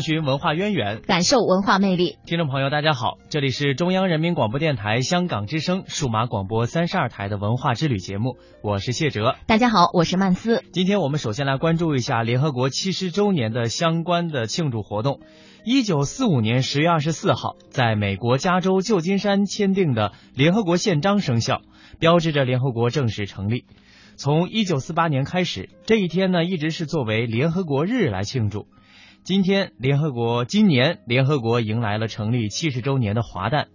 探寻文化渊源，感受文化魅力。听众朋友，大家好，这里是中央人民广播电台香港之声数码广播三十二台的文化之旅节目，我是谢哲。大家好，我是曼斯。今天我们首先来关注一下联合国七十周年的相关的庆祝活动。一九四五年十月二十四号，在美国加州旧金山签订的联合国宪章生效，标志着联合国正式成立。从一九四八年开始，这一天呢一直是作为联合国日来庆祝。今天，联合国今年联合国迎来了成立七十周年的华诞。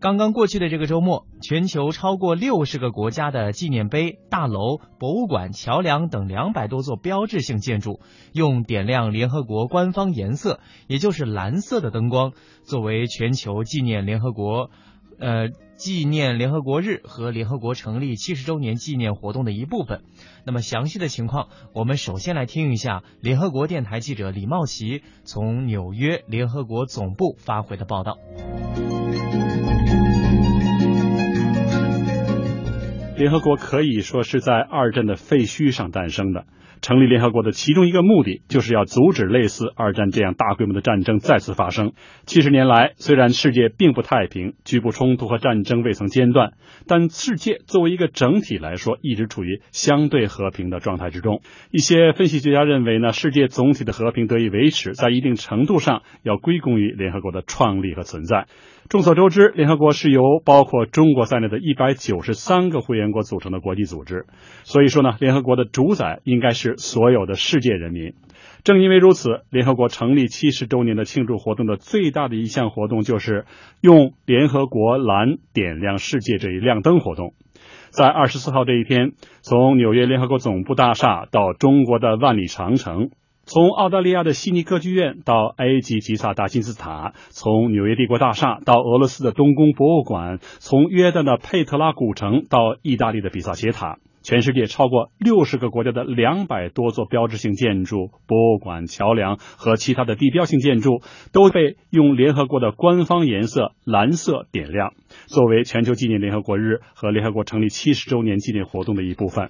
刚刚过去的这个周末，全球超过六十个国家的纪念碑、大楼、博物馆、桥梁等两百多座标志性建筑，用点亮联合国官方颜色，也就是蓝色的灯光，作为全球纪念联合国，呃，纪念联合国日和联合国成立七十周年纪念活动的一部分。那么详细的情况，我们首先来听一下联合国电台记者李茂奇从纽约联合国总部发回的报道。联合国可以说是在二战的废墟上诞生的。成立联合国的其中一个目的，就是要阻止类似二战这样大规模的战争再次发生。七十年来，虽然世界并不太平，局部冲突和战争未曾间断，但世界作为一个整体来说，一直处于相对和平的状态之中。一些分析学家认为呢，世界总体的和平得以维持，在一定程度上要归功于联合国的创立和存在。众所周知，联合国是由包括中国在内的一百九十三个会员国组成的国际组织，所以说呢，联合国的主宰应该是所有的世界人民。正因为如此，联合国成立七十周年的庆祝活动的最大的一项活动就是用联合国蓝点亮世界这一亮灯活动。在二十四号这一天，从纽约联合国总部大厦到中国的万里长城。从澳大利亚的悉尼歌剧院到埃及吉萨达金字塔，从纽约帝国大厦到俄罗斯的东宫博物馆，从约旦的佩特拉古城到意大利的比萨斜塔，全世界超过六十个国家的两百多座标志性建筑、博物馆、桥梁和其他的地标性建筑都被用联合国的官方颜色蓝色点亮，作为全球纪念联合国日和联合国成立七十周年纪念活动的一部分。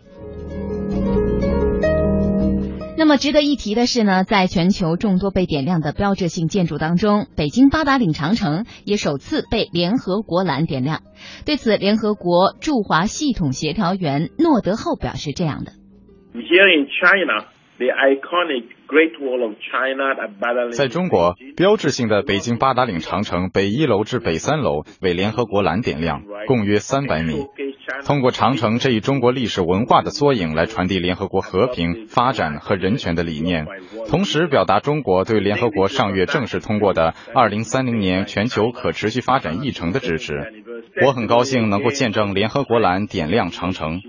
那么值得一提的是呢，在全球众多被点亮的标志性建筑当中，北京八达岭长城也首次被联合国蓝点亮。对此，联合国驻华系统协调员诺德厚表示这样的：Here in China, the iconic. 在中国，标志性的北京八达岭长城北一楼至北三楼为联合国蓝点亮，共约三百米。通过长城这一中国历史文化的缩影来传递联合国和平、发展和人权的理念，同时表达中国对联合国上月正式通过的二零三零年全球可持续发展议程的支持。我很高兴能够见证联合国蓝点亮长城，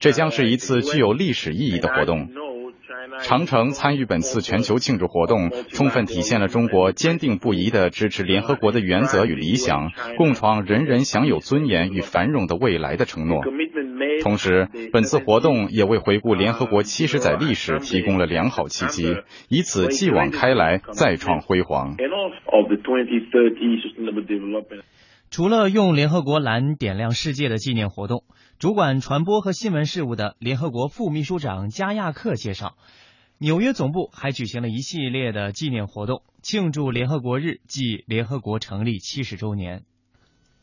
这将是一次具有历史意义的活动。长城参与本次全球庆祝活动，充分体现了中国坚定不移的支持联合国的原则与理想，共创人人享有尊严与繁荣的未来的承诺。同时，本次活动也为回顾联合国七十载历史提供了良好契机，以此继往开来，再创辉煌。除了用联合国蓝点亮世界的纪念活动，主管传播和新闻事务的联合国副秘书长加亚克介绍。纽约总部还举行了一系列的纪念活动，庆祝联合国日暨联合国成立七十周年。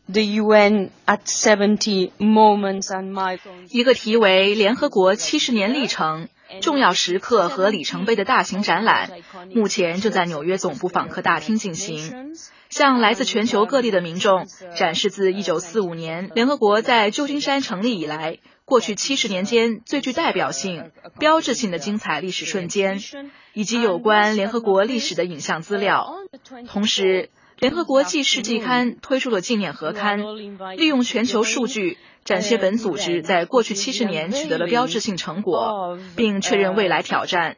The UN at seventy moments and milestones，一个题为“联合国七十年历程”重要时刻和里程碑的大型展览，目前正在纽约总部访客大厅进行，向来自全球各地的民众展示自一九四五年联合国在旧金山成立以来。过去七十年间最具代表性、标志性的精彩历史瞬间，以及有关联合国历史的影像资料。同时，联合国纪事季刊推出了纪念合刊，利用全球数据展现本组织在过去七十年取得了标志性成果，并确认未来挑战。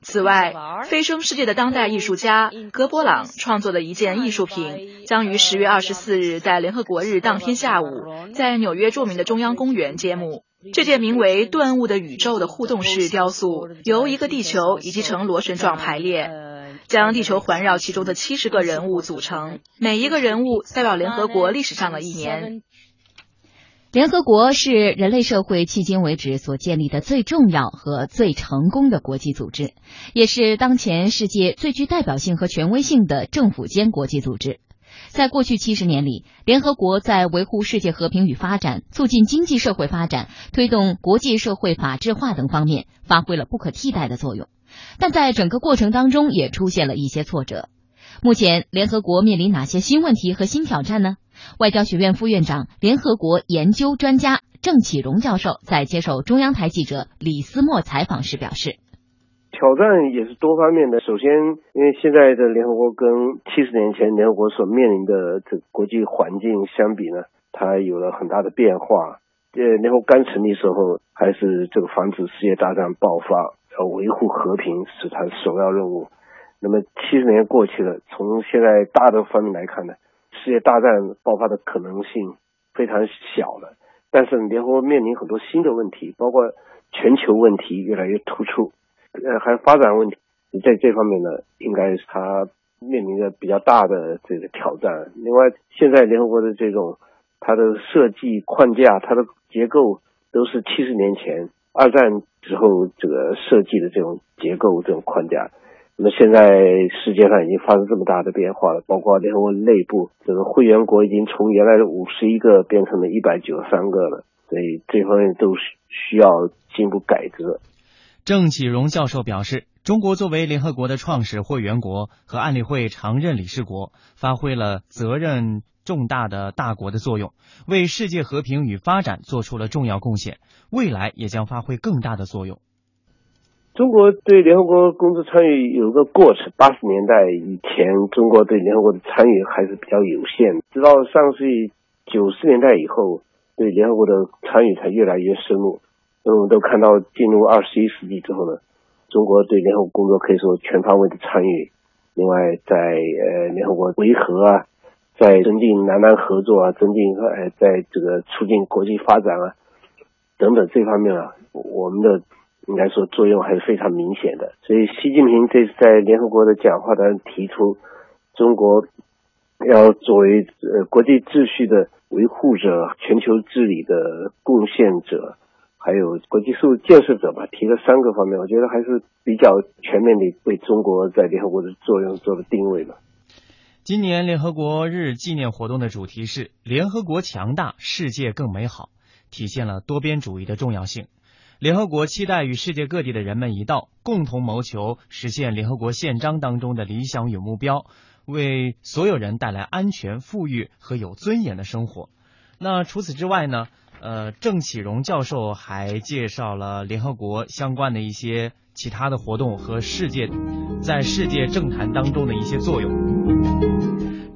此外，飞升世界的当代艺术家格波朗创作的一件艺术品，将于十月二十四日在联合国日当天下午，在纽约著名的中央公园揭幕。这件名为“顿悟的宇宙”的互动式雕塑，由一个地球以及呈螺旋状排列，将地球环绕其中的七十个人物组成，每一个人物代表联合国历史上的一年。联合国是人类社会迄今为止所建立的最重要和最成功的国际组织，也是当前世界最具代表性和权威性的政府间国际组织。在过去七十年里，联合国在维护世界和平与发展、促进经济社会发展、推动国际社会法治化等方面发挥了不可替代的作用。但在整个过程当中，也出现了一些挫折。目前，联合国面临哪些新问题和新挑战呢？外交学院副院长、联合国研究专家郑启荣教授在接受中央台记者李思墨采访时表示。挑战也是多方面的。首先，因为现在的联合国跟七十年前联合国所面临的这国际环境相比呢，它有了很大的变化。呃，联合国刚成立时候，还是这个防止世界大战爆发，要维护和平是它首要任务。那么七十年过去了，从现在大的方面来看呢，世界大战爆发的可能性非常小了。但是联合国面临很多新的问题，包括全球问题越来越突出。呃，还有发展问题，在这方面呢，应该是它面临着比较大的这个挑战。另外，现在联合国的这种它的设计框架、它的结构，都是七十年前二战之后这个设计的这种结构、这种框架。那么现在世界上已经发生这么大的变化了，包括联合国内部这个会员国已经从原来的五十一个变成了一百九十三个了，所以这方面都是需要进一步改革。郑启荣教授表示，中国作为联合国的创始会员国和安理会常任理事国，发挥了责任重大的大国的作用，为世界和平与发展做出了重要贡献，未来也将发挥更大的作用。中国对联合国工作参与有个过程，八十年代以前，中国对联合国的参与还是比较有限，直到上世纪九十年代以后，对联合国的参与才越来越深入。那么我们都看到，进入二十一世纪之后呢，中国对联合国工作可以说全方位的参与。另外，在呃联合国维和啊，在增进南南合作啊，增进呃在这个促进国际发展啊等等这方面啊，我们的应该说作用还是非常明显的。所以，习近平这次在联合国的讲话当中提出，中国要作为呃国际秩序的维护者、全球治理的贡献者。还有国际事务建设者吧，提了三个方面，我觉得还是比较全面的为中国在联合国的作用做了定位了。今年联合国日纪念活动的主题是“联合国强大，世界更美好”，体现了多边主义的重要性。联合国期待与世界各地的人们一道，共同谋求实现联合国宪章当中的理想与目标，为所有人带来安全、富裕和有尊严的生活。那除此之外呢？呃，郑启荣教授还介绍了联合国相关的一些其他的活动和世界在世界政坛当中的一些作用。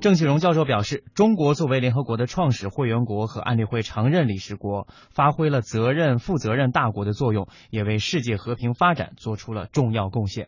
郑启荣教授表示，中国作为联合国的创始会员国和安理会常任理事国，发挥了责任负责任大国的作用，也为世界和平发展做出了重要贡献。